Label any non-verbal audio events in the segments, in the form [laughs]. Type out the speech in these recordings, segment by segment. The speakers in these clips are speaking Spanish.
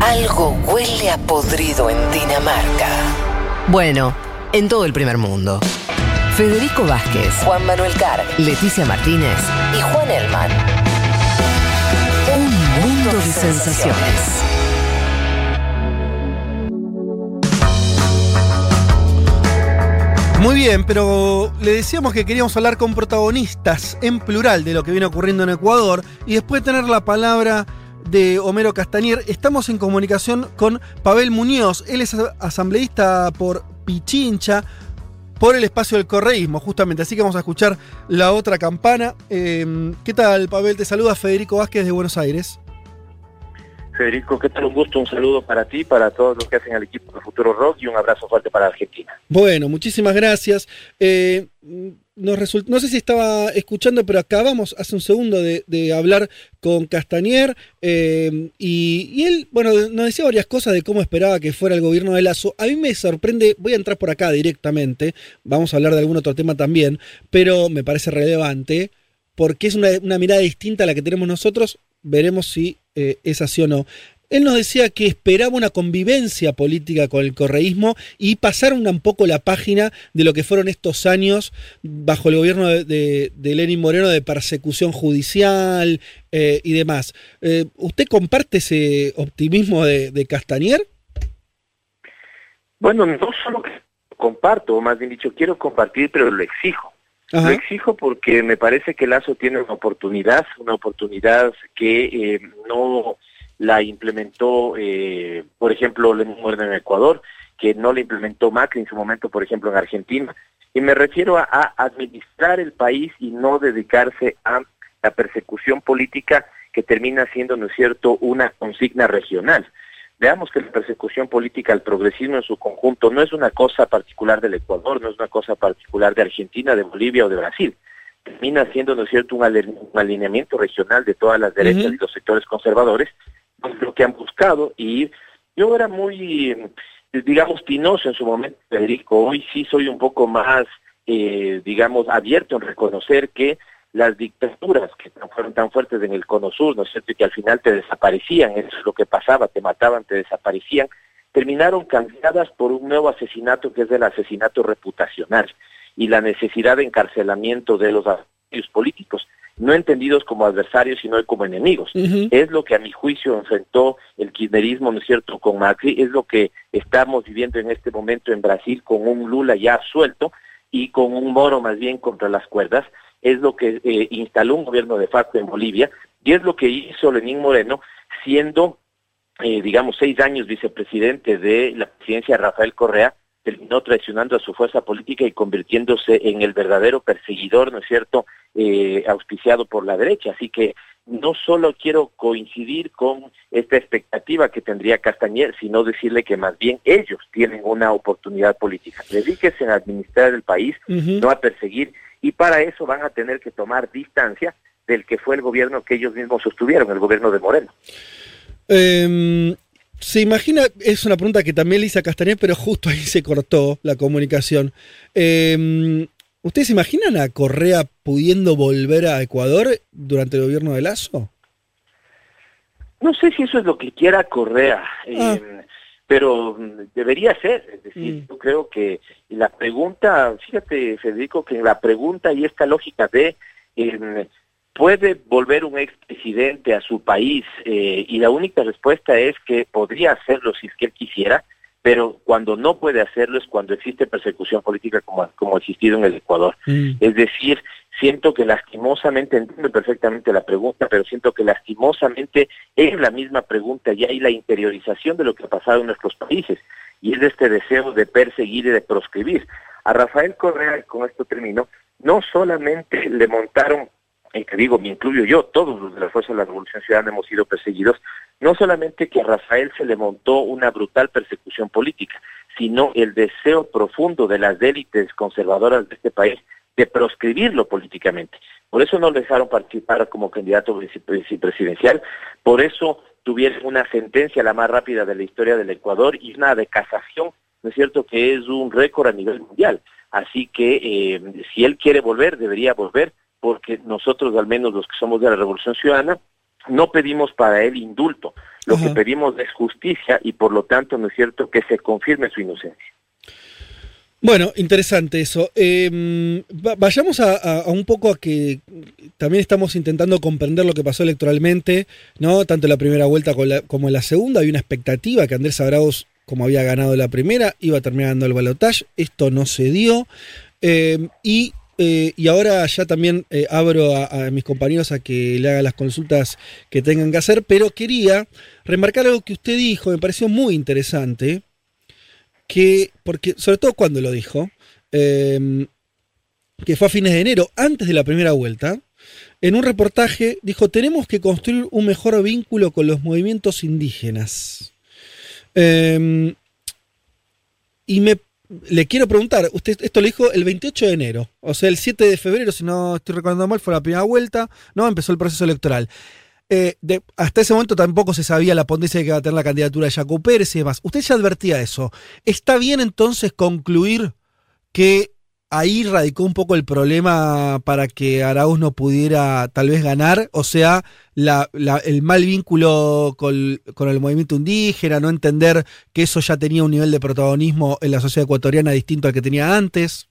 Algo huele a podrido en Dinamarca. Bueno, en todo el primer mundo. Federico Vázquez, Juan Manuel Carg Leticia Martínez, y Juan Elman. un mundo de sensaciones. Muy bien, pero le decíamos que queríamos hablar con protagonistas en plural de lo que viene ocurriendo en Ecuador y después de tener la palabra de Homero Castañer, estamos en comunicación con Pavel Muñoz. Él es asambleísta por Pichincha, por el espacio del correísmo, justamente. Así que vamos a escuchar la otra campana. Eh, ¿Qué tal, Pavel? Te saluda Federico Vázquez de Buenos Aires. Federico, ¿qué tal? Un gusto, un saludo para ti, para todos los que hacen el equipo de Futuro Rock y un abrazo fuerte para Argentina. Bueno, muchísimas gracias. Eh, no sé si estaba escuchando, pero acabamos hace un segundo de, hablar con Castañer eh, y, él, bueno, nos decía varias cosas de cómo esperaba que fuera el gobierno de Lazo. A mí me sorprende, voy a entrar por acá directamente, vamos a hablar de algún otro tema también, pero me parece relevante porque es una, una mirada distinta a la que tenemos nosotros. Veremos si eh, es así o no. Él nos decía que esperaba una convivencia política con el correísmo y pasar un poco la página de lo que fueron estos años bajo el gobierno de, de- de Lenín Moreno de persecución judicial eh, y demás. Eh, ¿Usted comparte ese optimismo de, de Castañer? Bueno, no solo que comparto, o más bien dicho, quiero compartir, pero lo exijo. Lo exijo porque me parece que Lazo tiene una oportunidad, una oportunidad que eh, no la implementó, eh, por ejemplo, Moreno en Ecuador, que no la implementó Macri en su momento, por ejemplo, en Argentina. Y me refiero a, a administrar el país y no dedicarse a la persecución política que termina siendo, ¿no es cierto?, una consigna regional. Veamos que la persecución política al progresismo en su conjunto no es una cosa particular del Ecuador, no es una cosa particular de Argentina, de Bolivia o de Brasil. Termina siendo, ¿no es cierto?, un, alineamiento regional de todas las derechas y los sectores conservadores, lo que han buscado. Y yo era muy, digamos, pinoso en su momento, Federico. Hoy sí soy un poco más, eh, digamos, abierto en reconocer que las dictaduras que tan- fueron tan fuertes en el Cono Sur, ¿no es cierto? Y que al final te desaparecían, eso es lo que pasaba, te mataban, te desaparecían, terminaron cambiadas por un nuevo asesinato que es el asesinato reputacional y la necesidad de encarcelamiento de los políticos, no entendidos como adversarios, sino como enemigos. Es lo que a mi juicio enfrentó el kirchnerismo, ¿no es cierto?, con Macri, es lo que estamos viviendo en este momento en Brasil con un Lula ya suelto y con un Moro más bien contra las cuerdas, es lo que eh, instaló un gobierno de facto en Bolivia y es lo que hizo Lenín Moreno siendo, eh, digamos, seis años vicepresidente de la presidencia de Rafael Correa, terminó traicionando a su fuerza política y convirtiéndose en el verdadero perseguidor, ¿no es cierto?, eh, auspiciado por la derecha. Así que no solo quiero coincidir con esta expectativa que tendría Castañer, sino decirle que más bien ellos tienen una oportunidad política. Dedíquense a administrar el país, no a perseguir, y para eso van a tener que tomar distancia del que fue el gobierno que ellos mismos sostuvieron, el gobierno de Moreno. Eh, se imagina, es una pregunta que también le hice a Castañer, pero justo ahí se cortó la comunicación. Eh, ¿Ustedes se imaginan a Correa pudiendo volver a Ecuador durante el gobierno de Lazo? No sé si eso es lo que quiera Correa, Ah. eh, pero debería ser. Es decir, Mm. yo creo que la pregunta, fíjate Federico, que la pregunta y esta lógica de eh, ¿puede volver un expresidente a su país? Eh, y la única respuesta es que podría hacerlo si es que él quisiera, pero cuando no puede hacerlo es cuando existe persecución política como, como ha existido en el Ecuador. Mm. Es decir, siento que lastimosamente, entiendo perfectamente la pregunta, pero siento que lastimosamente es la misma pregunta y hay la interiorización de lo que ha pasado en nuestros países y es de este deseo de perseguir y de proscribir. A Rafael Correa, y con esto termino, no solamente le montaron, y que digo, me incluyo yo, todos los de la Fuerza de la Revolución Ciudadana hemos sido perseguidos, no solamente que a Rafael se le montó una brutal persecución política, sino el deseo profundo de las élites conservadoras de este país de proscribirlo políticamente. Por eso no le dejaron participar como candidato vicepresidencial, por eso tuvieron una sentencia la más rápida de la historia del Ecuador y una de casación, ¿no es cierto?, que es un récord a nivel mundial. Así que eh, si él quiere volver, debería volver, porque nosotros, al menos los que somos de la Revolución Ciudadana, no pedimos para él indulto, lo Ajá. que pedimos es justicia y por lo tanto, ¿no es cierto?, que se confirme su inocencia. Bueno, interesante eso. Eh, va- vayamos a, a- a un poco a que también estamos intentando comprender lo que pasó electoralmente, ¿no? Tanto en la primera vuelta la- como en la segunda. Había una expectativa que Andrés Arauz, como había ganado la primera, iba dando el balotaje. Esto no se dio. Eh, y, eh, y ahora ya también eh, abro a, mis compañeros a que le hagan las consultas que tengan que hacer, pero quería remarcar algo que usted dijo, me pareció muy interesante que, porque, sobre todo cuando lo dijo, eh, que fue a fines de enero, antes de la primera vuelta, en un reportaje dijo, tenemos que construir un mejor vínculo con los movimientos indígenas. Eh, y me le quiero preguntar, usted esto lo dijo el 28 de enero, o sea, el 7 de febrero, si no estoy recordando mal, fue la primera vuelta, ¿no? Empezó el proceso electoral. Eh, hasta ese momento tampoco se sabía la potencia que iba a tener la candidatura de Jaco Pérez y demás. Usted ya advertía eso. ¿Está bien entonces concluir que ahí radicó un poco el problema para que Arauz no pudiera tal vez ganar? O sea, la- la- el mal vínculo con, con el movimiento indígena, no entender que eso ya tenía un nivel de protagonismo en la sociedad ecuatoriana distinto al que tenía antes.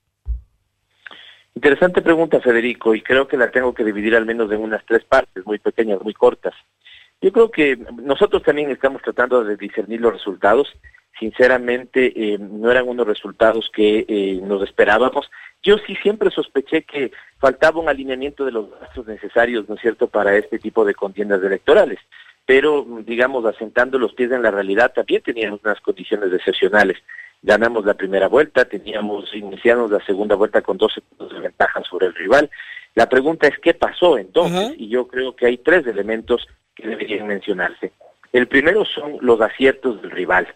Interesante pregunta, Federico, y creo que la tengo que dividir al menos en unas tres partes, muy pequeñas, muy cortas. Yo creo que nosotros también estamos tratando de discernir los resultados. Sinceramente, eh, no eran unos resultados que eh, nos esperábamos. Yo sí siempre sospeché que faltaba un alineamiento de los gastos necesarios, ¿no es cierto?, para este tipo de contiendas electorales. Pero, digamos, asentando los pies en la realidad, también teníamos unas condiciones excepcionales ganamos la primera vuelta, teníamos, iniciamos la segunda vuelta con 12 puntos de ventaja sobre el rival. La pregunta es qué pasó entonces, y yo creo que hay tres elementos que deberían mencionarse. El primero son los aciertos del rival.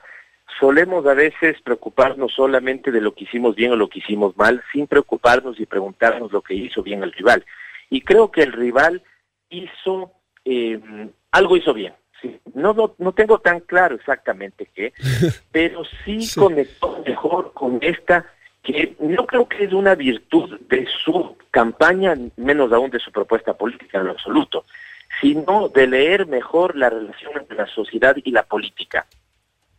Solemos a veces preocuparnos solamente de lo que hicimos bien o lo que hicimos mal, sin preocuparnos y preguntarnos lo que hizo bien el rival. Y creo que el rival hizo, eh, algo hizo bien. Sí. No, no, no tengo tan claro exactamente qué, [laughs] pero sí, Sí. conectó mejor con esta que no creo que es una virtud de su campaña, menos aún de su propuesta política en lo absoluto, sino de leer mejor la relación entre la sociedad y la política.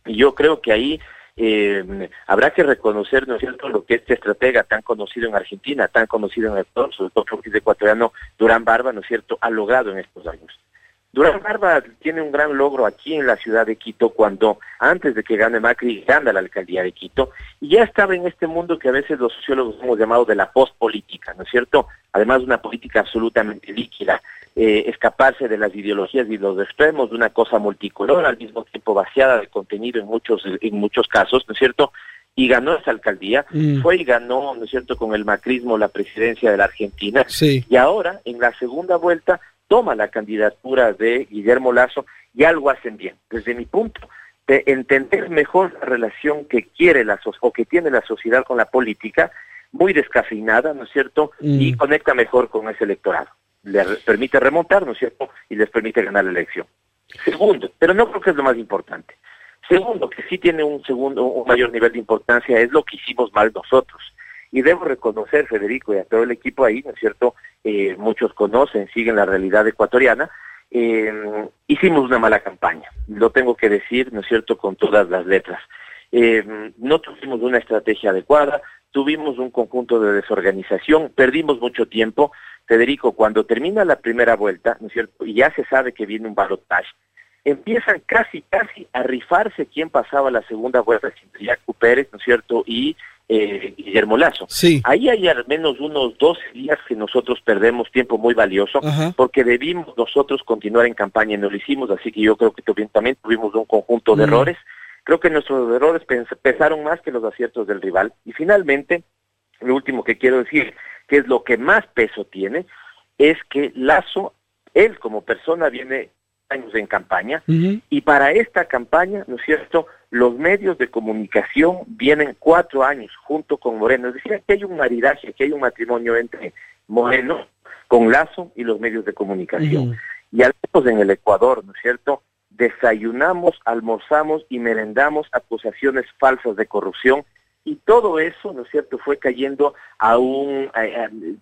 Y yo creo que ahí eh, habrá que reconocer, ¿no es cierto?, lo que este estratega tan conocido en Argentina, tan conocido en Ecuador, sobre todo porque es ecuatoriano, Durán Barba, ¿no es cierto?, ha logrado en estos años. Durán Barba tiene un gran logro aquí en la ciudad de Quito cuando, antes de que gane Macri, gana la alcaldía de Quito y ya estaba en este mundo que a veces los sociólogos hemos llamado de la postpolítica, ¿no es cierto? Además, una política absolutamente líquida, eh, escaparse de las ideologías y los extremos de una cosa multicolor, al mismo tiempo vaciada de contenido en muchos, en muchos casos, ¿no es cierto? Y ganó esa alcaldía, Mm. fue y ganó, ¿no es cierto?, con el macrismo la presidencia de la Argentina Sí. y ahora en la segunda vuelta toma la candidatura de Guillermo Lazo y algo hacen bien. Desde mi punto de entender mejor la relación que quiere la so- o que tiene la sociedad con la política, muy descafeinada, ¿no es cierto? Mm. Y conecta mejor con ese electorado. Le re- permite remontar, ¿no es cierto? Y les permite ganar la elección. Segundo, pero no creo que es lo más importante. Segundo, que sí tiene un segundo, un mayor nivel de importancia, es lo que hicimos mal nosotros. Y debo reconocer, Federico, y a todo el equipo ahí, ¿no es cierto? Eh, muchos conocen, siguen la realidad ecuatoriana. eh, hicimos una mala campaña, lo tengo que decir, ¿no es cierto?, con todas las letras. Eh, no tuvimos una estrategia adecuada, tuvimos un conjunto de desorganización, perdimos mucho tiempo. Federico, cuando termina la primera vuelta, ¿no es cierto?, y ya se sabe que viene un balotaje, empiezan casi, casi a rifarse quién pasaba la segunda vuelta entre Jaco Pérez, ¿no es cierto?, y eh, Guillermo Lazo. Sí. Ahí hay al menos unos 12 días que nosotros perdemos tiempo muy valioso Ajá. porque debimos nosotros continuar en campaña y no lo hicimos, así que yo creo que también tuvimos un conjunto de Mm. errores. Creo que nuestros errores pesaron más que los aciertos del rival. Y finalmente, lo último que quiero decir, que es lo que más peso tiene, es que Lazo, él como persona viene años en campaña, y para esta campaña, ¿no es cierto?, los medios de comunicación vienen cuatro años junto con Moreno. Es decir, aquí hay un maridaje, aquí hay un matrimonio entre Moreno con Lazo y los medios de comunicación. Y al menos en el Ecuador, ¿no es cierto?, desayunamos, almorzamos y merendamos acusaciones falsas de corrupción y todo eso, ¿no es cierto?, fue cayendo a un,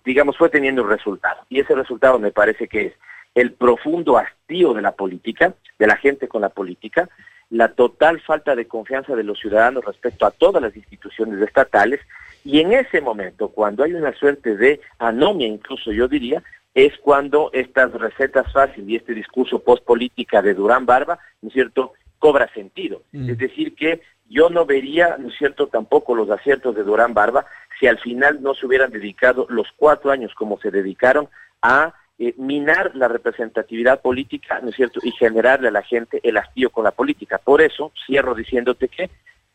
digamos, fue teniendo un resultado. Y ese resultado me parece que es el profundo hastío de la política, de la gente con la política, la total falta de confianza de los ciudadanos respecto a todas las instituciones estatales, y en ese momento, cuando hay una suerte de anomia, incluso yo diría, es cuando estas recetas fáciles y este discurso post-política de Durán Barba, ¿no es cierto?, cobra sentido. Mm. Es decir, que yo no vería, ¿no es cierto?, tampoco los aciertos de Durán Barba si al final no se hubieran dedicado los cuatro años como se dedicaron a eh, minar la representatividad política, ¿no es cierto?, y generarle a la gente el hastío con la política. Por eso, cierro diciéndote que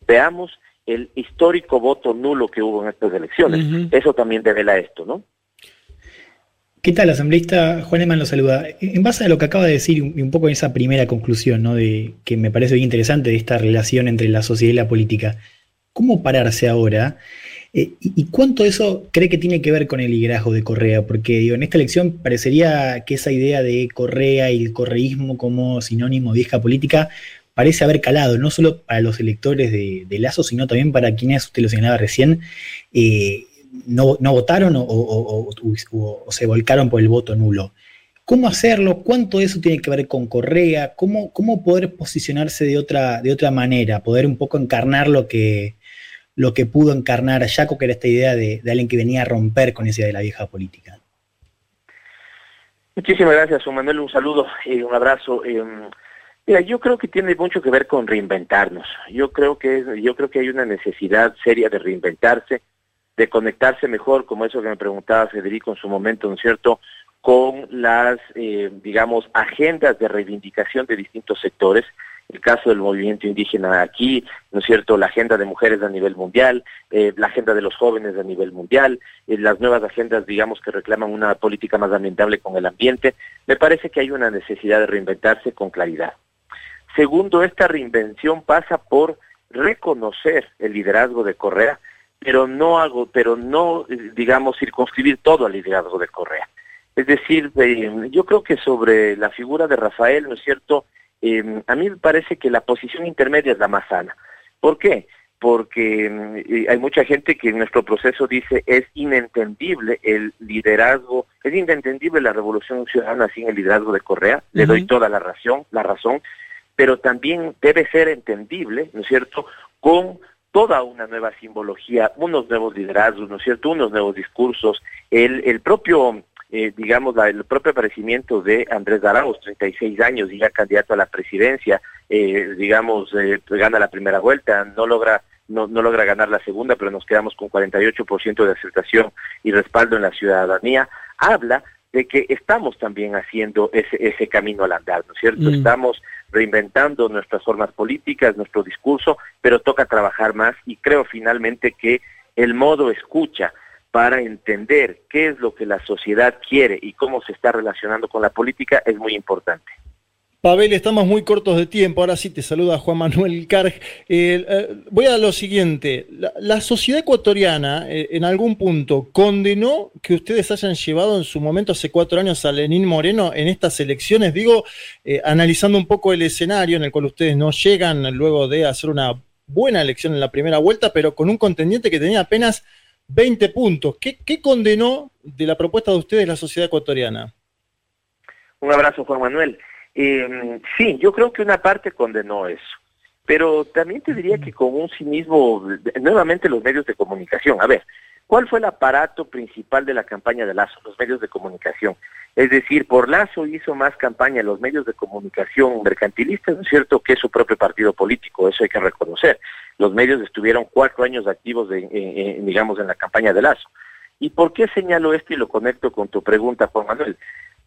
veamos el histórico voto nulo que hubo en estas elecciones. Eso también devela esto, ¿no? ¿Qué tal, asambleísta? Juan Eman lo saluda. En base a lo que acaba de decir y un poco en esa primera conclusión, ¿no? De, que me parece bien interesante de esta relación entre la sociedad y la política, ¿cómo pararse ahora? Eh, y, cuánto eso cree que tiene que ver con el liderazgo de Correa? Porque en esta elección parecería que esa idea de Correa y el correísmo como sinónimo de vieja política parece haber calado, no solo para los electores de, Lazo, sino también para quienes, usted lo señalaba recién, eh, no, votaron o, se volcaron por el voto nulo. ¿Cómo hacerlo? ¿Cuánto de eso tiene que ver con Correa? ¿Cómo, cómo poder posicionarse de otra, de otra manera? Poder un poco encarnar lo que, lo que pudo encarnar Jaco, que era esta idea de, alguien que venía a romper con esa idea de la vieja política. Muchísimas gracias, Manuel. Un saludo y un abrazo. Eh, mira, yo creo que tiene mucho que ver con reinventarnos. Yo creo que yo creo que hay una necesidad seria de reinventarse de conectarse mejor, como eso que me preguntaba Federico en su momento, ¿no es cierto?, con las, eh, digamos, agendas de reivindicación de distintos sectores, el caso del movimiento indígena aquí, ¿no es cierto?, la agenda de mujeres a nivel mundial, eh, la agenda de los jóvenes a nivel mundial, eh, las nuevas agendas, digamos, que reclaman una política más ambientable con el ambiente, me parece que hay una necesidad de reinventarse con claridad. Segundo, esta reinvención pasa por reconocer el liderazgo de Correa pero no hago, pero no, digamos, circunscribir todo al liderazgo de Correa. Es decir, eh, yo creo que sobre la figura de Rafael, ¿no es cierto? Eh, a mí me parece que la posición intermedia es la más sana. ¿Por qué? Porque eh, hay mucha gente que en nuestro proceso dice es inentendible el liderazgo, es inentendible la revolución ciudadana sin el liderazgo de Correa, le doy toda la razón, la razón, pero también debe ser entendible, ¿no es cierto?, con toda una nueva simbología, unos nuevos liderazgos, ¿no es cierto?, unos nuevos discursos, el, el propio, eh, digamos, el propio aparecimiento de Andrés Arauz, 36 años, ya candidato a la presidencia, eh, digamos, eh, gana la primera vuelta, no logra no, no logra ganar la segunda, pero nos quedamos con 48% de aceptación y respaldo en la ciudadanía, habla de que estamos también haciendo ese, ese camino al andar, ¿no es cierto? Mm. Estamos reinventando nuestras formas políticas, nuestro discurso, pero toca trabajar más y creo finalmente que el modo escucha para entender qué es lo que la sociedad quiere y cómo se está relacionando con la política es muy importante. Pavel, estamos muy cortos de tiempo. Ahora sí te saluda Juan Manuel Carg. Eh, eh, voy a lo siguiente. La, sociedad ecuatoriana, eh, en algún punto, condenó que ustedes hayan llevado en su momento hace cuatro años a Lenín Moreno en estas elecciones. Digo, analizando un poco el escenario en el cual ustedes no llegan luego de hacer una buena elección en la primera vuelta, pero con un contendiente que tenía apenas 20 puntos. ¿Qué, qué condenó de la propuesta de ustedes la sociedad ecuatoriana? Un abrazo, Juan Manuel. Eh, sí, yo creo que una parte condenó eso, pero también te diría que con un cinismo, nuevamente los medios de comunicación. A ver, ¿cuál fue el aparato principal de la campaña de Lazo? Los medios de comunicación. Es decir, por Lazo hizo más campaña los medios de comunicación mercantilistas, ¿no es cierto?, que su propio partido político, eso hay que reconocer. Los medios estuvieron cuatro años activos, de, digamos, en la campaña de Lazo. ¿Y por qué señalo esto y lo conecto con tu pregunta, Juan Manuel?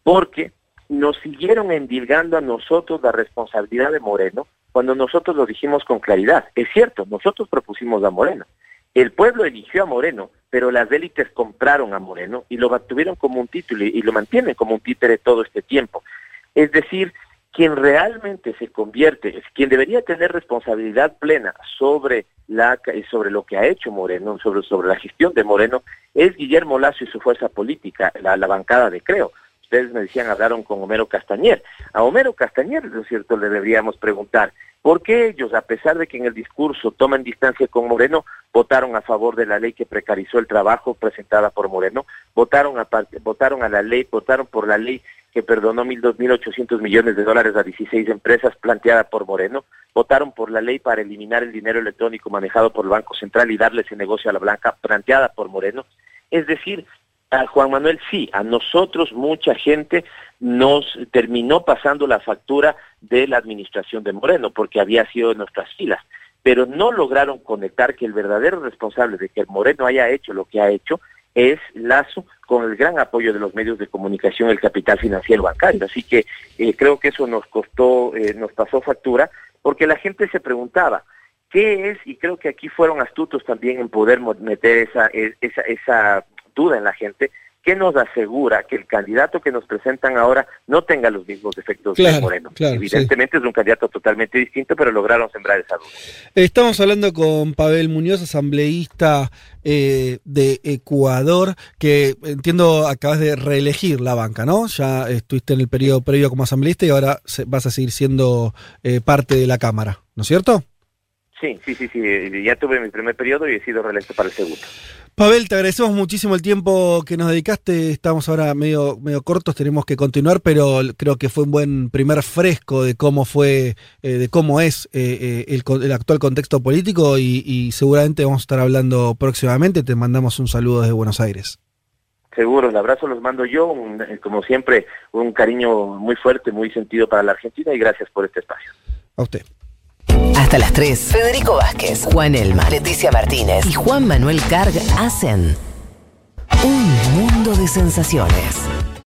Porque nos siguieron endilgando a nosotros la responsabilidad de Moreno cuando nosotros lo dijimos con claridad. Es cierto, nosotros propusimos a Moreno. El pueblo eligió a Moreno, pero las élites compraron a Moreno y lo tuvieron como un título y lo mantienen como un títere todo este tiempo. Es decir, quien realmente se convierte, quien debería tener responsabilidad plena sobre la sobre lo que ha hecho Moreno, sobre, sobre la gestión de Moreno, es Guillermo Lazo y su fuerza política, la, la bancada de Creo ustedes me decían, hablaron con Homero Castañer. A Homero Castañer, ¿no es cierto?, le deberíamos preguntar, ¿por qué ellos, a pesar de que en el discurso toman distancia con Moreno, votaron a favor de la ley que precarizó el trabajo presentada por Moreno? Votaron a, votaron a la ley, votaron por la ley que perdonó mil dos mil ochocientos millones de dólares a 16 empresas planteada por Moreno, votaron por la ley para eliminar el dinero electrónico manejado por el Banco Central y darle ese negocio a la blanca planteada por Moreno. Es decir, a Juan Manuel sí, a nosotros mucha gente nos terminó pasando la factura de la administración de Moreno porque había sido en nuestras filas, pero no lograron conectar que el verdadero responsable de que Moreno haya hecho lo que ha hecho es Lazo con el gran apoyo de los medios de comunicación, el capital financiero bancario. Así que eh, creo que eso nos costó, eh, nos pasó factura, porque la gente se preguntaba, ¿qué es? Y creo que aquí fueron astutos también en poder meter esa, e, esa, esa duda en la gente, ¿qué nos asegura que el candidato que nos presentan ahora no tenga los mismos defectos de Moreno? Evidentemente es un candidato totalmente distinto, pero lograron sembrar esa duda. Estamos hablando con Pavel Muñoz, asambleísta eh, de Ecuador, que entiendo acabas de reelegir la banca, ¿no? Ya estuviste en el periodo previo como asambleísta y ahora vas a seguir siendo eh, parte de la Cámara, ¿no es cierto? Sí, sí, sí, sí, ya tuve mi primer periodo y he sido reelecto para el segundo. Pavel, te agradecemos muchísimo el tiempo que nos dedicaste. Estamos ahora medio, medio cortos, tenemos que continuar, pero creo que fue un buen primer fresco de cómo fue, eh, de cómo es eh, eh, el, actual contexto político y, seguramente vamos a estar hablando próximamente. Te mandamos un saludo desde Buenos Aires. Seguro, el abrazo los mando yo, como siempre, un cariño muy fuerte, muy sentido para la Argentina y gracias por este espacio. A usted. Hasta las 3. Federico Vázquez, Juan Elma, Leticia Martínez y Juan Manuel Carg hacen un mundo de sensaciones.